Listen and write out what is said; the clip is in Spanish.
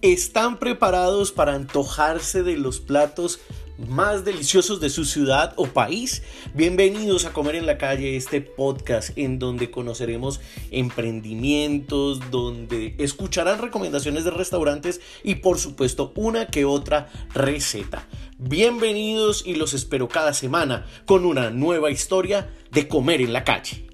¿Están preparados para antojarse de los platos más deliciosos de su ciudad o país? Bienvenidos a Comer en la Calle, este podcast en donde conoceremos emprendimientos, donde escucharán recomendaciones de restaurantes y por supuesto una que otra receta. Bienvenidos y los espero cada semana con una nueva historia de Comer en la Calle.